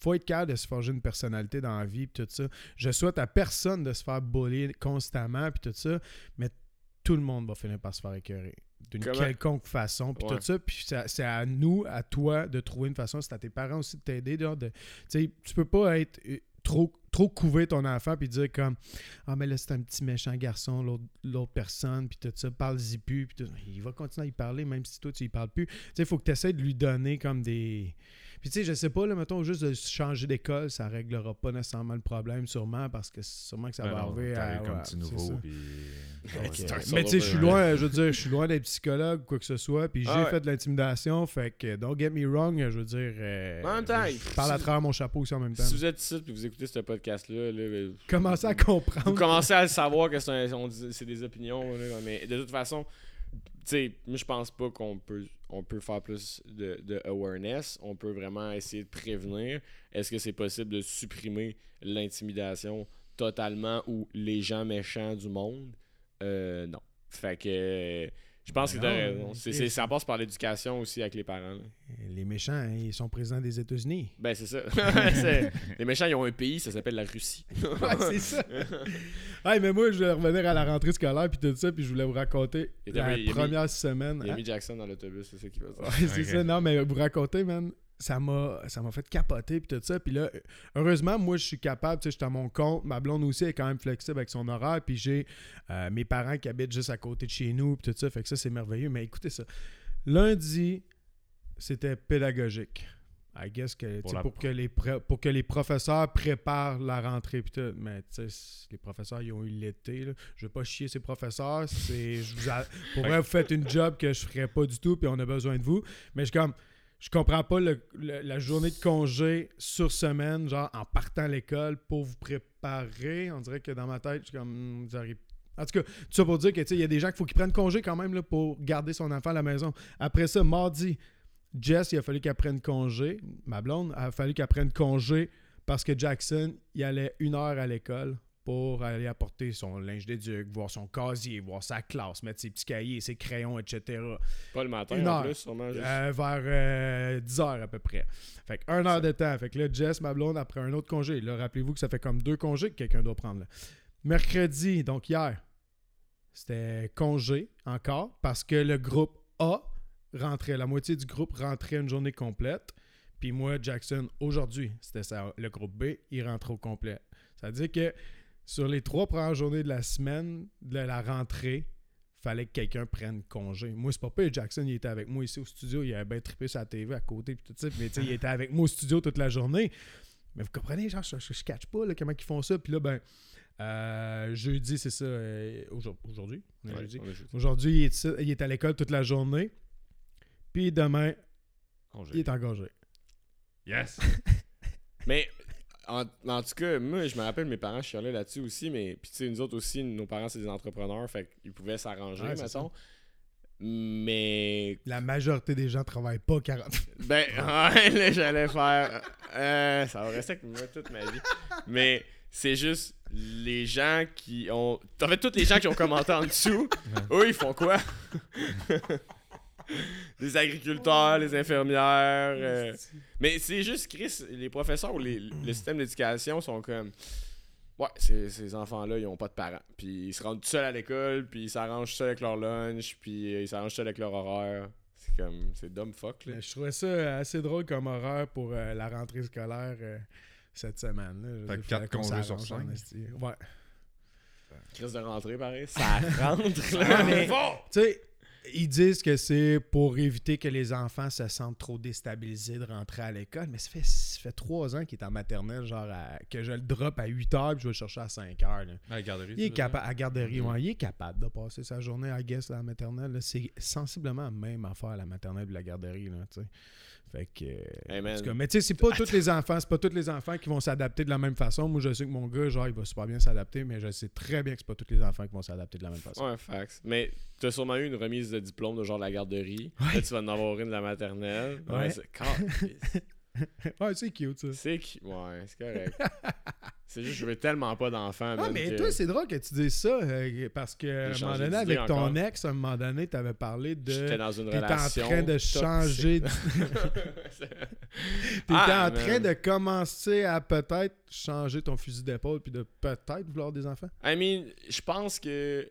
faut être capable de se forger une personnalité dans la vie pis tout ça. Je souhaite à personne de se faire bully constamment puis tout ça. Mais tout le monde va finir par se faire écœurer. D'une Comment- quelconque façon, puis Ouais. tout ça. Puis c'est à- c'est à nous, à toi, de trouver une façon. C'est à tes parents aussi de t'aider. genre, de- Tu sais, tu peux pas être euh, trop, trop couver ton enfant, puis dire comme Ah, mais là, c'est un petit méchant garçon, l'autre- l'autre personne, puis tout ça, parle-y plus. Puis tout- il va continuer à y parler, même si toi, tu y parles plus. Tu sais, il faut que tu essaies de lui donner comme des. Puis tu sais, je sais pas, là, mettons, juste de changer d'école, ça réglera pas nécessairement le problème, sûrement, parce que sûrement que ça Ben va non, arriver à. comme ouais, petit nouveau, puis... Mais tu sais, je suis loin, je veux dire, je suis loin d'être psychologue ou quoi que ce soit, puis j'ai Ah ouais. fait de l'intimidation, fait que don't get me wrong, je veux dire, euh, En même temps, je parle à travers mon chapeau aussi en même temps. Si vous êtes ici et vous écoutez ce podcast-là, là, ben, Commencez à vous comprendre. commencez à le savoir que c'est des opinions. là, mais de toute façon, tu sais, moi je pense pas qu'on peut, on peut faire plus de, awareness. On peut vraiment essayer de prévenir. Est-ce que c'est possible de supprimer l'intimidation totalement ou les gens méchants du monde? Euh, Non. Fait que je pense que Ben t'as non, raison. euh, C'est- Chris. c'est- ça passe par l'éducation aussi avec les parents. là. Les méchants, hein, ils sont présidents des États-Unis. Ben c'est ça. Les méchants ils ont un pays, ça s'appelle la Russie. Ouais, c'est ça. hey, mais moi, je voulais revenir à la rentrée scolaire puis tout ça, puis je voulais vous raconter la il mis- première semaine. Il y a hein. mis Jackson dans l'autobus, c'est ça qui va dire. Ouais, c'est ça. Non, mais vous raconter, man, ça m'a ça m'a fait capoter puis tout ça. Puis là, heureusement, moi, je suis capable, tu sais, je suis à mon compte. Ma blonde aussi est quand même flexible avec son horaire. Puis j'ai euh, mes parents qui habitent juste à côté de chez nous puis tout ça. Fait que ça, c'est merveilleux. Mais écoutez ça. Lundi, c'était pédagogique. I guess que, Pour que les pour que les professeurs préparent la rentrée puis tout. Mais tu sais, les professeurs, ils ont eu l'été. Je veux pas chier ces professeurs. C'est, pour vrai, vous faites une job que je ferais pas du tout puis on a besoin de vous. Mais je suis comme, je comprends pas la journée de congé sur semaine, genre en partant à l'école pour vous préparer. On dirait que dans ma tête, je suis comme, hmm, auriez- En tout cas, tout ça pour dire que il y a des gens qu'il faut qu'ils prennent congé quand même là, pour garder son enfant à la maison. Après ça, mardi, Jess, il a fallu qu'elle prenne congé. Ma blonde, il a fallu qu'elle prenne congé parce que Jackson, il allait une heure à l'école pour aller apporter son linge d'éduc, voir son casier, voir sa classe, mettre ses petits cahiers, ses crayons, etc. Pas le matin Une en heure. plus, sûrement. juste. Euh, vers euh, 10 heures à peu près. Fait que un heure de temps. Fait que là, Jess, ma blonde, après un autre congé. Là, rappelez-vous que ça fait comme deux congés que quelqu'un doit prendre. là. Mercredi, donc hier, c'était congé encore parce que le groupe A rentrait, la moitié du groupe rentrait une journée complète. Puis moi, Jackson, aujourd'hui, c'était ça. Le groupe B, il rentre au complet. Ça veut dire que sur les trois premières journées de la semaine de la rentrée, fallait que quelqu'un prenne congé. Moi, c'est pas pire. Jackson, il était avec moi ici au studio. Il avait bien trippé sa TV à côté. Puis tout ça. Mais il était avec moi au studio toute la journée. Mais vous comprenez, genre, je, je, je catch pas là, comment ils font ça. Puis là, ben, euh, jeudi, c'est ça. euh, aujourd- aujourd'hui? Ouais, jeudi. jeudi. Aujourd'hui, il est, il est à l'école toute la journée. Puis demain, Congé. il est engagé. Yes! Mais en, en tout cas, moi, je me rappelle, mes parents chialaient là-dessus aussi, mais puis tu sais, nous autres aussi, nos parents, c'est des entrepreneurs, fait qu'ils pouvaient s'arranger, Ouais, mettons. Mais. La majorité des gens travaillent pas 40 Ben, ouais, là, j'allais faire. euh, ça va rester avec moi toute ma vie. Mais c'est juste les gens qui ont. En fait, tous les gens qui ont commenté en dessous, eux, ils font quoi? les agriculteurs, les infirmières. euh, Mais c'est juste, Chris, les professeurs ou les, le système d'éducation sont comme. Ouais, ces, ces enfants-là, ils ont pas de parents. Puis ils se rendent tout seuls à l'école, puis ils s'arrangent seuls avec leur lunch, puis euh, ils s'arrangent seuls avec leur horaire. C'est comme. C'est dumb fuck, là. Mais Je trouvais ça assez drôle comme horreur pour euh, la rentrée scolaire euh, cette semaine. Là. Fait dire, que fallait quatre qu'on congés sur s'arrange en cinq. esti. Ouais. Crise de rentrée, pareil. Ça rentre, là. mais- Tu sais, ils disent que c'est pour éviter que les enfants se sentent trop déstabilisés de rentrer à l'école, mais ça fait, ça fait trois ans qu'il est en maternelle, genre à- que je le drop à 8 heures puis je vais le chercher à 5 heures. là. À la garderie. Il est capable, à garderie, Mhm. ouais, il est capable de passer sa journée à guess à la maternelle. C'est sensiblement la même affaire à la maternelle et la garderie, là, tu sais. Fait que. Hey, man. en tout cas, mais tu sais, c'est pas tous les enfants, c'est pas tous les enfants qui vont s'adapter de la même façon. Moi, je sais que mon gars, genre, il va super bien s'adapter, mais je sais très bien que c'est pas tous les enfants qui vont s'adapter de la même façon. Ouais, fax. Mais t'as sûrement eu une remise de diplôme de genre de la garderie. Là, tu vas en avoir une de la maternelle. Ouais, Ouais. c'est... Cute, ça. C'est. Ouais, c'est correct. c'est juste, je veux tellement pas d'enfants. Ah, mais que- toi, c'est drôle que tu dises ça, euh, parce que à un moment donné, avec ton encore. ex, à un moment donné, tu avais parlé de. J'étais dans une T'étais en relation. train de changer. de- T'étais Ah, en train man. de commencer à peut-être changer ton fusil d'épaule puis de peut-être vouloir des enfants? I mean, je pense que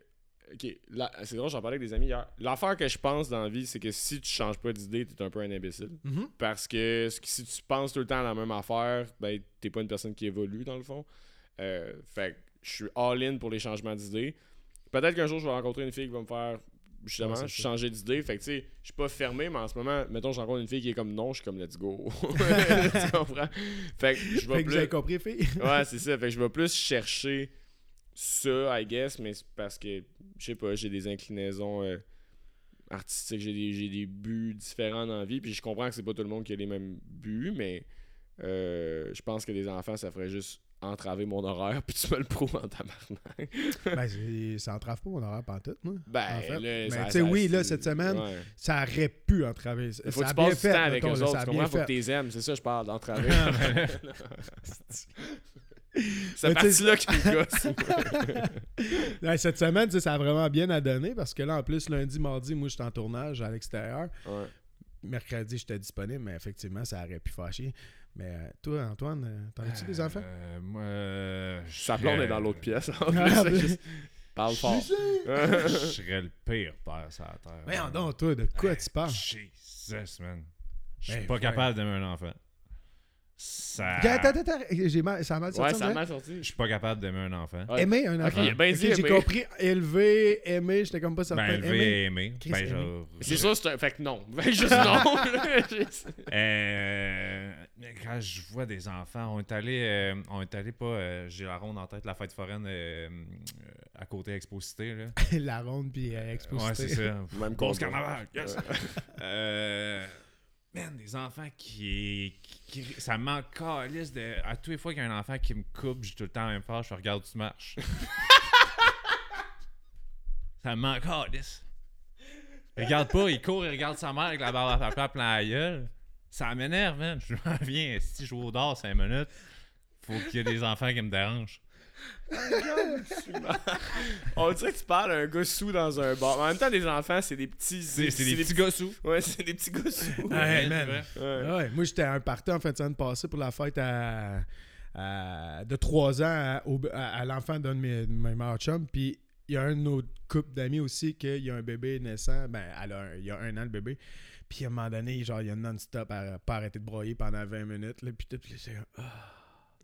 ok, c'est drôle, j'en parlais avec des amis hier. L'affaire que je pense dans la vie, c'est que si tu changes pas d'idée, t'es un peu un imbécile. Mhm. Parce que si tu penses tout le temps à la même affaire, ben, t'es pas une personne qui évolue, dans le fond. Euh, fait que je suis all-in pour les changements d'idées. Peut-être qu'un jour, je vais rencontrer une fille qui va me faire justement Ouais, changer d'idée. Fait que, tu sais, je suis pas fermé, mais en ce moment, mettons, je rencontre une fille qui est comme non, je suis comme let's go. tu comprends? Fait que je vais plus. compris, fille? Ouais, c'est ça. Fait que je vais plus chercher ça, I guess, mais c'est parce que, je sais pas, j'ai des inclinaisons euh, artistiques, j'ai des, des buts différents dans la vie, puis je comprends que c'est pas tout le monde qui a les mêmes buts, mais euh, je pense que des enfants, ça ferait juste entraver mon horaire, puis tu me le prouves en tabarnak. ben, ça entrave pas mon horaire pantoute, moi. Ben, En fait. là, Mais ça- tu sais, ça- oui, là, cette semaine, ouais. Ça aurait pu entraver. Il faut ça que tu passes du temps avec eux autres, tu comprends? Faut que tu les aimes, c'est ça, je parle d'entraver. Sais- parti-là qui me gosse. Ouais, cette semaine, tu sais, ça a vraiment bien à donner parce que là, en plus, lundi, mardi, moi, j'étais en tournage à l'extérieur. Ouais. Mercredi, j'étais disponible, mais effectivement, ça aurait pu fâcher. Mais euh, toi, Antoine, euh, t'en as-tu des enfants? Euh, moi, euh, je Sa blonde est dans l'autre pièce. En Ah, plus, ben- juste- Parle fort. Je serais le pire père sur la terre. Voyons donc, toi, de quoi tu parles? Jesus, man. Je suis Ben, pas ouais. capable d'aimer un enfant. Ça. Attends, attends, attends, j'ai mal, ça a mal sorti. Ouais, ça a mal Je sorti. suis pas capable d'aimer un enfant. Ouais. Aimer un enfant. J'ai aimer. compris élever, aimer, j'étais comme pas certain. Ben, élevé Aimer. et. Chris, Ben, genre. C'est sûr, c'est un. Fait que non. Que juste non. Euh, mais quand je vois des enfants, on est allé, euh, on est allé pas, euh, j'ai la ronde en tête, la fête foraine à côté Exposité là. La ronde, puis euh, exposité. Ouais, c'est ça. Même Grosse carnaval. Yes. euh, man, des enfants qui, qui, qui- ça manque calisse de à toutes les fois qu'il y a un enfant qui me coupe, j'ai tout le temps même phase, je regarde où tu marches. ça manque calisse. Regarde pas, il court, il regarde sa mère avec la barbe à papa plein la gueule. Ça m'énerve, man. Je m'en viens. Si je joue au dehors 5 minutes, faut qu'il y ait des enfants qui me dérangent. On dirait que tu parles à un gars sous dans un bar. En même temps, des enfants, c'est des petits. C'est c'est des petits gars sous. Ouais, c'est des petits gars sous. Ouais, Ouais, man. vrai. Ouais. Ouais, moi, j'étais à un party en fin de semaine passée pour la fête à, à- de 3 ans à, au- à- à l'enfant d'un de mes, de mes meilleurs chums. Puis il y a un autre couple d'amis aussi qu'il y a un bébé naissant. Ben, elle a un- il y a un an le bébé. Puis à un moment donné, genre, il y a non-stop à pas arrêter de broyer pendant 20 minutes. Là, puis tout, puis c'est ça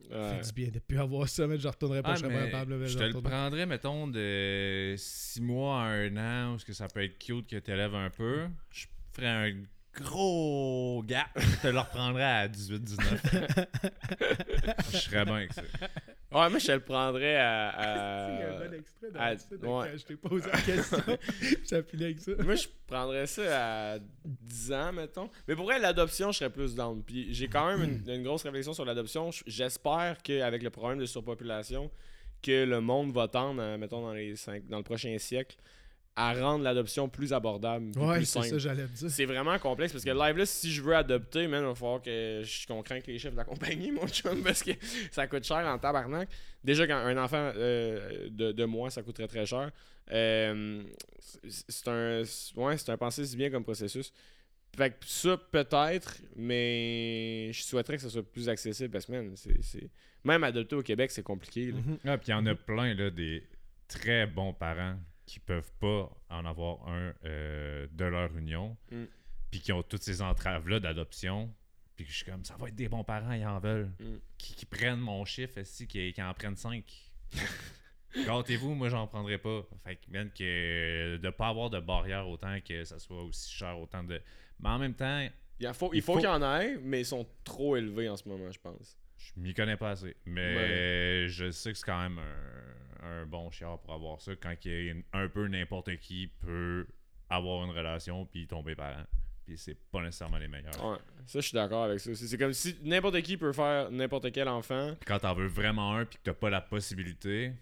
Ouais. fait du bien de plus avoir ça, mais je retournerai pas, Ah, là, je te le prendrais, mettons, de 6 mois à 1 an, où ce que ça peut être cute que tu élèves un peu. Je ferais un gros gap, je te le reprendrais à 18-19. je serais bien avec ça. Ouais, moi, je le prendrais à. Il y a un à- bon extrait dans à- ouais. je t'ai posé la question. finit avec ça. Moi, je prendrais ça à 10 ans, mettons. Mais pour l'adoption, je serais plus down. Puis j'ai quand même une, une grosse réflexion sur l'adoption. J'espère qu'avec le problème de surpopulation, que le monde va tendre, à, mettons, dans, les cinq, dans le prochain siècle, à rendre l'adoption plus abordable. puis Ouais, plus c'est simple. ça, j'allais te dire. C'est vraiment complexe parce que live là, si je veux adopter, man, il va falloir que je qu'on craque les chefs de la compagnie, mon chum, parce que ça coûte cher en tabarnak. Déjà, quand un enfant euh, de, de moi, ça coûterait très cher. Euh, c'est- un. Ouais, c'est un pensée si bien comme processus. Fait que ça, peut-être, mais je souhaiterais que ça soit plus accessible parce que, man, c'est. c'est- Même adopter au Québec, c'est compliqué. là. Mhm. Ah, puis il y en a plein, là, des très bons parents qui peuvent pas en avoir un euh, de leur union, Mm. puis qui ont toutes ces entraves-là d'adoption. Puis que je suis comme, ça va être des bons parents, ils en veulent. Mm. Qui, qui prennent mon chiffre, aussi, qui, qui en prennent cinq? Gâtez-vous, moi j'en prendrais pas. Fait que, man, que de pas avoir de barrière autant que ça soit aussi cher, autant de. Mais en même temps, Il faut- qu'il y en ait, mais ils sont trop élevés en ce moment, je pense. je m'y connais pas assez. Mais je sais que c'est quand même un, un bon chiard pour avoir ça quand il y a une- un peu n'importe qui peut avoir une relation puis tomber parent. Puis c'est pas nécessairement les meilleurs. Ouais, ça, je suis d'accord avec ça. C'est c'est comme si n'importe qui peut faire n'importe quel enfant. Puis quand t'en veux vraiment un puis que t'as pas la possibilité,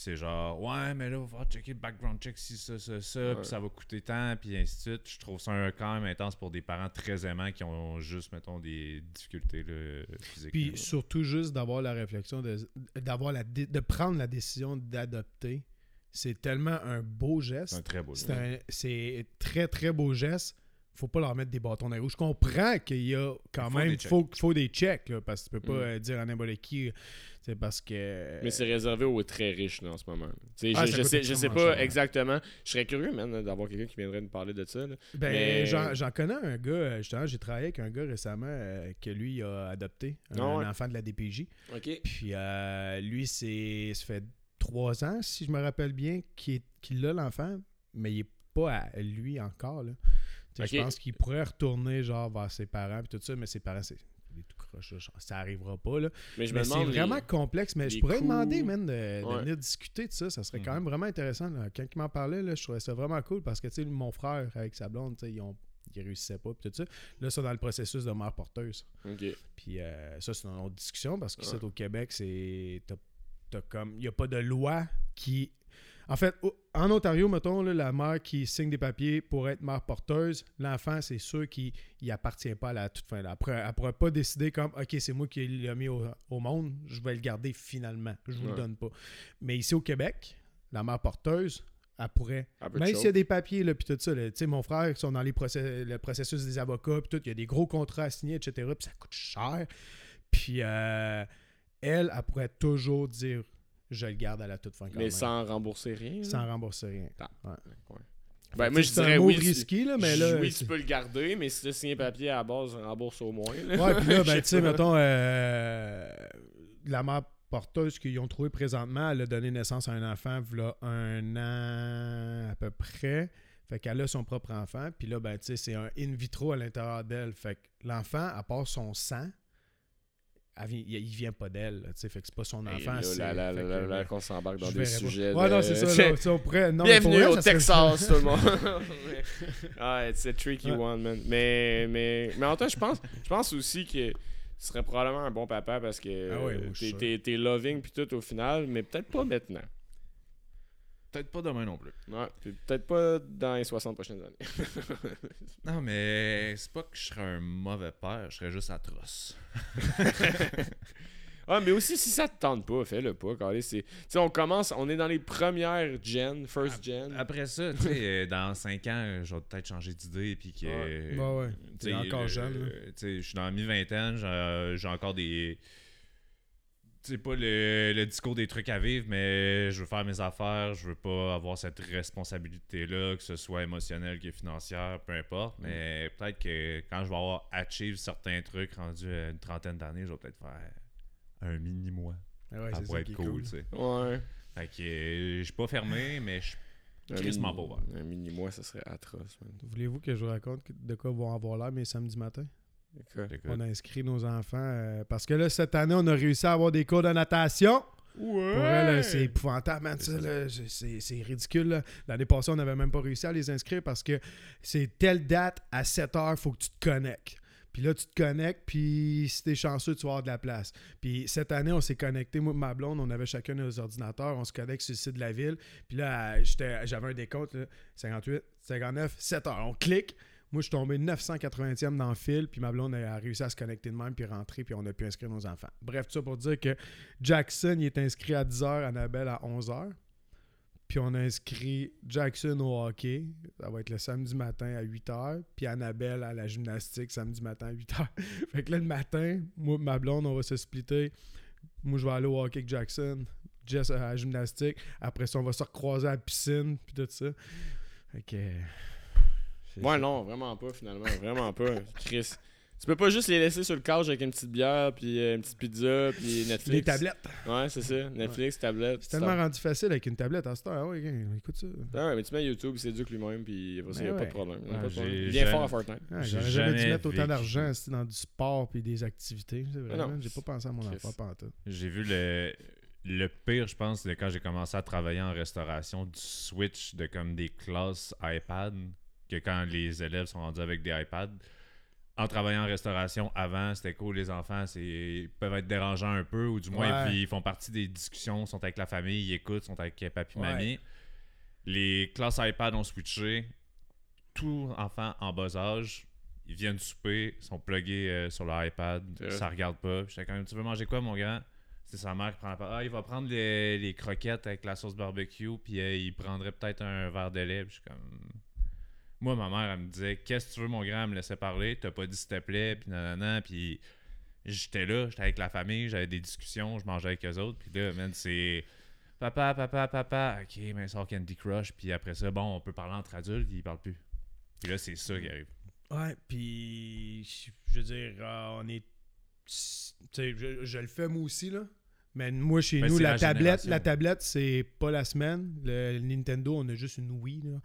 c'est genre ouais mais là on va checker le background check si ça ça ça Ouais. puis ça va coûter tant puis ainsi de suite. Je trouve ça un- quand même intense pour des parents très aimants qui ont juste mettons des difficultés là, physiques. Puis là. surtout juste d'avoir la réflexion, de, d'avoir la de prendre la décision d'adopter. C'est tellement un beau c'est un geste. très beau. Un c'est très très beau geste. Faut pas leur mettre des bâtons dans les roues. Je comprends qu'il y a quand Il faut même faut, faut des checks, là, parce que tu peux pas Mm. euh, dire à n'importe qui. C'est parce que. Mais c'est réservé aux très riches là, en ce moment. Ah, je, je sais, je sais pas cher, exactement. Je serais curieux, man, d'avoir quelqu'un qui viendrait nous parler de ça. là. Ben, Mais- j'en, connais un gars, euh, justement, j'ai travaillé avec un gars récemment euh, que lui il a adopté, un, Ah ouais? enfant de la DPJ. OK. Puis euh, lui, c'est ça fait trois ans, si je me rappelle bien, qu'il, a l'enfant, mais il est pas à lui encore. Là. Je pense qu'il pourrait retourner genre vers ses parents puis tout ça, mais ses parents, c'est tout ça arrivera pas. Là. Mais je me Mais c'est les- vraiment complexe, mais je pourrais demander, man, de, de Ouais. venir discuter de ça. Ça serait quand Mhm. même vraiment intéressant. là. Quand il m'en parlait, là, je trouvais ça vraiment cool parce que, tu sais, mon frère avec sa blonde, ils, ont, ils réussissaient pas, puis tout ça. Là, sont dans le processus de mère porteuse. Puis euh, ça, c'est une autre discussion parce qu'ici, Ouais. au Québec, c'est. t'as- t'as comme. Il n'y a pas de loi qui. En fait, en Ontario, mettons, là, la mère qui signe des papiers pour être mère porteuse, l'enfant, c'est sûr qu'il appartient pas à la toute fin. Elle ne pourrait pas décider comme OK, c'est moi qui l'ai mis au, au monde, je vais le garder finalement. Je vous le donne pas. Mais ici au Québec, la mère porteuse, elle pourrait. Même s'il y a des papiers, là, puis tout ça, là, tu sais, mon frère, ils sont dans les process- le processus des avocats, puis tout, il y a des gros contrats à signer, etc., puis ça coûte cher. Puis euh, elle, elle pourrait toujours dire je le garde à la toute fin quand Mais même. sans rembourser rien. Sans rembourser rien. Ouais. Fait Ben, moi, je dirais oui. risqué, là, mais là. oui, tu peux le garder, mais si tu as signé un papier à la base, rembourse au moins. là. Ouais, puis là, ben, tu sais, mettons, euh, la mère porteuse qu'ils ont trouvée présentement, elle a donné naissance à un enfant, voilà un an à peu près. Fait qu'elle a son propre enfant. Puis là, ben, tu sais, c'est un in vitro à l'intérieur d'elle. Fait que l'enfant, à part son sang, vient- il, il vient pas d'elle. Tu sais, fait que c'est pas son enfant. là, là, là, fait là, que, là, là, qu'on s'embarque dans des sujets. Ouais, de- non, c'est ça. là, tu sais, on pourrait- non, mais Bienvenue au Texas, tout le monde. ouais, c'est tricky Ouais. one, man. Mais, mais, mais en même temps, je pense, je pense aussi que tu serais probablement un bon papa parce que Ah t'es, t'es loving puis tout au final, mais peut-être pas maintenant. Peut-être pas demain non plus. Ouais, puis peut-être pas dans les 60 prochaines années. Non, mais c'est pas que je serais un mauvais père, je serais juste atroce. Ah, mais aussi, si ça te tente pas, fais-le pas. Tu sais, on commence, on est dans les premières gen, first gen. Après ça, tu sais, euh, dans 5 ans, je vais peut-être changer d'idée. Puis que. Ouais. Ouais, ouais. T'es encore le- jeune, tu sais, Je suis dans la mi-vingtaine, j'ai encore des. Tu sais, pas le, le discours des trucs à vivre, mais je veux faire mes affaires, je veux pas avoir cette responsabilité-là, que ce soit émotionnelle que financière, peu importe. Mm. Mais peut-être que quand je vais avoir achieve certains trucs rendus à une trentaine d'années, je vais peut-être faire un mini-moi. Ah ouais, ça c'est pourrait être cool, cool. tu sais. Ouais. Fait que euh, je suis pas fermé, mais je mini- pas ouvert. Un mini-mois, ça serait atroce, man. Voulez-vous que je vous raconte de quoi vont avoir l'air mes samedis matins? On a inscrit nos enfants euh, parce que là, cette année, on a réussi à avoir des cours de natation. Ouais! Pour elle, là, c'est épouvantable, man. c'est c'est ridicule. là. L'année passée, on n'avait même pas réussi à les inscrire parce que c'est telle date à 7 heures, faut que tu te connectes. Puis là, tu te connectes, puis si t'es chanceux, tu vas avoir de la place. Puis cette année, on s'est connecté, moi et ma blonde, on avait chacun nos ordinateurs, on se connecte sur le site de la ville. Puis là, j'avais un décompte, là, 58, 59, 7 heures. On clique. Moi, je suis tombé 980e dans le fil, puis ma blonde a réussi à se connecter de même, puis rentrer, puis on a pu inscrire nos enfants. Bref, tout ça pour dire que Jackson, il est inscrit à 10h, Annabelle à 11h. Puis on a inscrit Jackson au hockey. Ça va être le samedi matin à 8h. Puis Annabelle à la gymnastique samedi matin à 8h. fait que là, le matin, moi ma blonde, on va se splitter. Moi, je vais aller au hockey avec Jackson. Jess à la gymnastique. Après ça, on va se recroiser à la piscine. Puis tout ça. Fait que. C'est Ouais, non, vraiment pas, finalement. Vraiment pas. Chris. Tu peux pas juste les laisser sur le couch avec une petite bière, puis euh, une petite pizza, puis Netflix. Les tablettes. Ouais, c'est ça. Netflix, tablette. C'est tellement rendu facile avec une tablette à cette heure. Ah ouais, gars, écoute ça. Ah ouais, mais tu mets YouTube, il s'éduque lui-même, puis après ça, Ben y a pas ouais. de problème. Y a Ouais, pas de problème. Il jamais- fort à Fortnite. Ah, J'ai J'aurais jamais dû mettre autant d'argent c'est dans du sport puis des activités. C'est vrai. hein, J'ai pas pensé à mon enfant pas tout. J'ai vu le, le pire, je pense, de quand j'ai commencé à travailler en restauration, du switch de comme des classes iPad, que quand les élèves sont rendus avec des iPads. En travaillant en restauration, avant, c'était cool, les enfants, ils peuvent être dérangeants un peu, ou du moins, Ouais. ils font partie des discussions, sont avec la famille, ils écoutent, sont avec papi, Ouais. mamie. Les classes iPad ont switché. Tout enfant en bas âge, ils viennent souper, ils sont plugués euh, sur leur iPad, ça regarde pas. J'étais quand même, tu veux manger quoi, mon grand? C'est sa mère qui prend la part. Ah, il va prendre les, les croquettes avec la sauce barbecue, puis euh, il prendrait peut-être un verre de lait. Puis je suis comme. Moi, ma mère, elle me disait Qu'est-ce que tu veux, mon grand, me laissait parler. T'as pas dit s'il te plaît, puis nanana, puis j'étais là, j'étais avec la famille, j'avais des discussions, je mangeais avec eux autres, puis là, man, c'est. Papa, papa, papa, ok, mais sort Candy Crush, puis après ça, bon, on peut parler entre adultes, ils parlent plus. Puis là, c'est ça qui arrive. Ouais, puis je veux dire, euh, on est. Tu sais, je le fais moi aussi, là. Mais moi, chez Ben, nous, la la tablette, la tablette, c'est pas la semaine. Le, le Nintendo, on a juste une Wii. Là.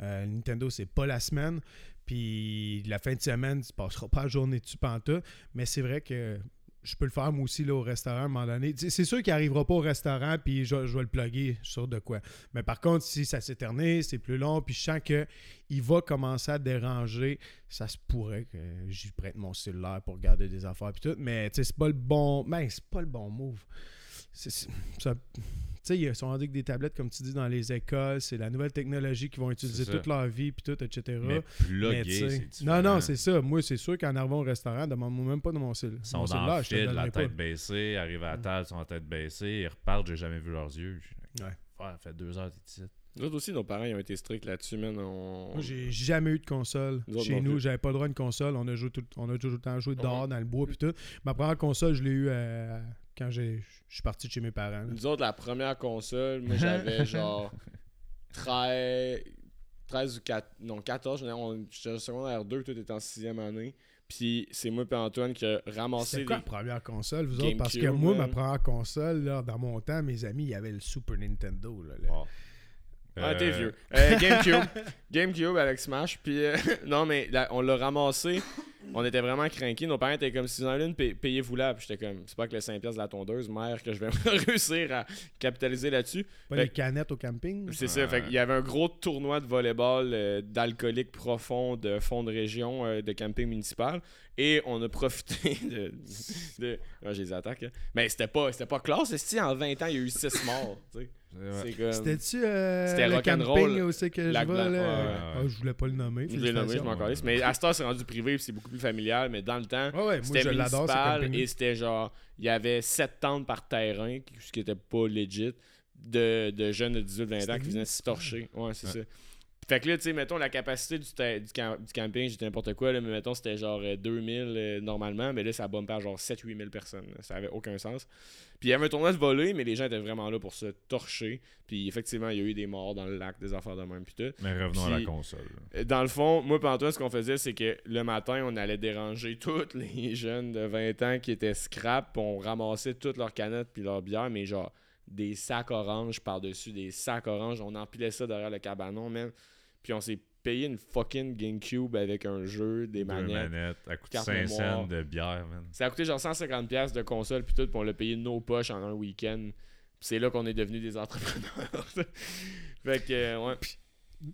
Euh, le Nintendo, c'est pas la semaine. Puis la fin de semaine, tu passeras pas la journée dessus pantoute. Mais c'est vrai que je peux le faire moi aussi là, au restaurant à un moment donné. C'est sûr qu'il n'arrivera pas au restaurant, puis je, je vais le plugger sur de quoi. Mais par contre, si ça s'éternise, c'est plus long, puis je sens que il va commencer à déranger, ça se pourrait que j'y prête mon cellulaire pour regarder des affaires puis tout. Mais c'est pas le bon. Ben, c'est pas le bon move. Sais, ils sont rendus avec des tablettes, comme tu dis, dans les écoles. C'est la nouvelle technologie qu'ils vont utiliser toute leur vie, puis tout, etc. Mais sais- c'est non, non, c'est ça. Moi, c'est sûr qu'en arrivant au restaurant, demande-moi même pas de mon, cell- Ils sont mon dans cellulaire. le fil, la pas. tête baissée, arrivent à la table, ils sont la tête baissée, ils repartent, j'ai jamais vu leurs yeux. Ouais. Ça fait deux heures, t'es ici. Nous autres aussi, nos parents ils ont été stricts là-dessus, man. On... Moi, j'ai jamais eu de console. Nous autres Chez nous, j'avais pas le droit à une console. On a, joué tout, on a tout le temps joué dehors, Ouais? dans le bois, puis tout. Ma première console, je l'ai eu euh, quand j'ai- je suis parti de chez mes parents. là. Nous autres, la première console, moi j'avais genre 13, 13 ou 4, non 14, j'étais en- secondaire 2, toi t'étais en 6 année. Puis c'est moi et Antoine qui a ramassé C'était quoi la première console, vous autres? Parce que moi, ma première console, là, dans mon temps, mes amis, il y avait le Super Nintendo. Là, là. Bon. Ah, t'es Euh, vieux. Euh, GameCube. GameCube avec Smash. Puis, euh, non, mais là, on l'a ramassé. On était vraiment craqués. Nos parents étaient comme si dans l'une, pay- payez-vous là. Puis j'étais comme, c'est pas que le 5$ de la tondeuse, mère, que je vais réussir à capitaliser là-dessus. Pas Fait- les canettes au camping? C'est ça. Fait qu'il y avait un gros tournoi de volleyball euh, d'alcoolique profond de fond de région euh, de camping municipal. Et on a profité de. de... J'ai les attaques. hein. Mais c'était pas, c'était pas classe. Si en 20 ans, il y a eu 6 morts. C'était-tu euh, C'était le camping où c'est que je? Blanc, là? ouais, ouais. Ah, je voulais pas le nommer. Je l'ai nommé, je m'en. Mais à ce temps, c'est rendu privé c'est beaucoup plus familial. Mais dans le temps, Ouais, ouais, c'était municipal et c'était genre, il y avait 7 tentes par terrain, ce qui était pas legit, de, de jeunes de 18-20 ans qui venaient se torcher. Ouais, c'est ça. Fait que là, tu sais, mettons, la capacité du, du, cam- du camping, j'étais n'importe quoi, là, mais mettons, c'était genre euh, 2000 euh, normalement, mais là, ça bumpait à genre 7-8 000 personnes. là. Ça avait aucun sens. Puis il y avait un tournoi de volée, mais les gens étaient vraiment là pour se torcher. Puis effectivement, il y a eu des morts dans le lac, des affaires de même, puis tout. Mais revenons à la console. Euh, Dans le fond, moi et Antoine, ce qu'on faisait, c'est que le matin, on allait déranger tous les jeunes de 20 ans qui étaient scrap, puis on ramassait toutes leurs canettes puis leurs bières, mais genre des sacs oranges par-dessus, des sacs oranges. On empilait ça derrière le cabanon, man. Puis on s'est payé une fucking GameCube avec un jeu, des Deux manettes. manettes, à coût de carte 5 mémoire. cents de bière, man. Ça a coûté genre 150$ piastres de console, puis tout, puis on l'a payé de nos poches en un week-end. C'est là qu'on est devenus des entrepreneurs. fait que, euh, ouais.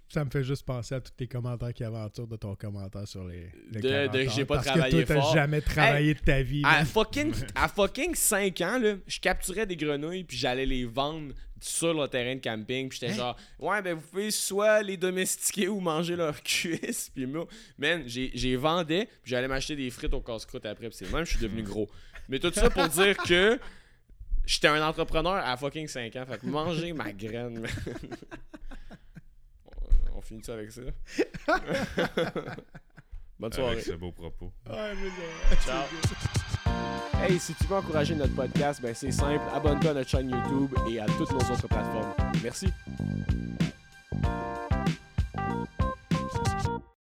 Ça me fait juste penser à tous tes commentaires qui aventurent de ton commentaire sur les, les De- 40 de j'ai pas parce travaillé que toi, t'as fort. jamais travaillé de ta vie. À fucking, à fucking 5 ans, là, je capturais des grenouilles puis j'allais les vendre sur le terrain de camping. Puis j'étais Hein? genre, ouais, ben vous pouvez soit les domestiquer ou manger leurs cuisses. Puis moi, man, j'ai j'ai vendais puis j'allais m'acheter des frites au casse-croûte après. Puis c'est même, je suis devenu gros. Mais tout ça pour dire que j'étais un entrepreneur à fucking 5 ans. Fait que manger ma graine, man. On- finit ça avec ça. Bonne soirée. Avec ce beau propos. Ouais, mais ça- Ciao. Hey, si tu veux encourager notre podcast, ben c'est simple, abonne-toi à notre chaîne YouTube et à toutes nos autres plateformes. Merci.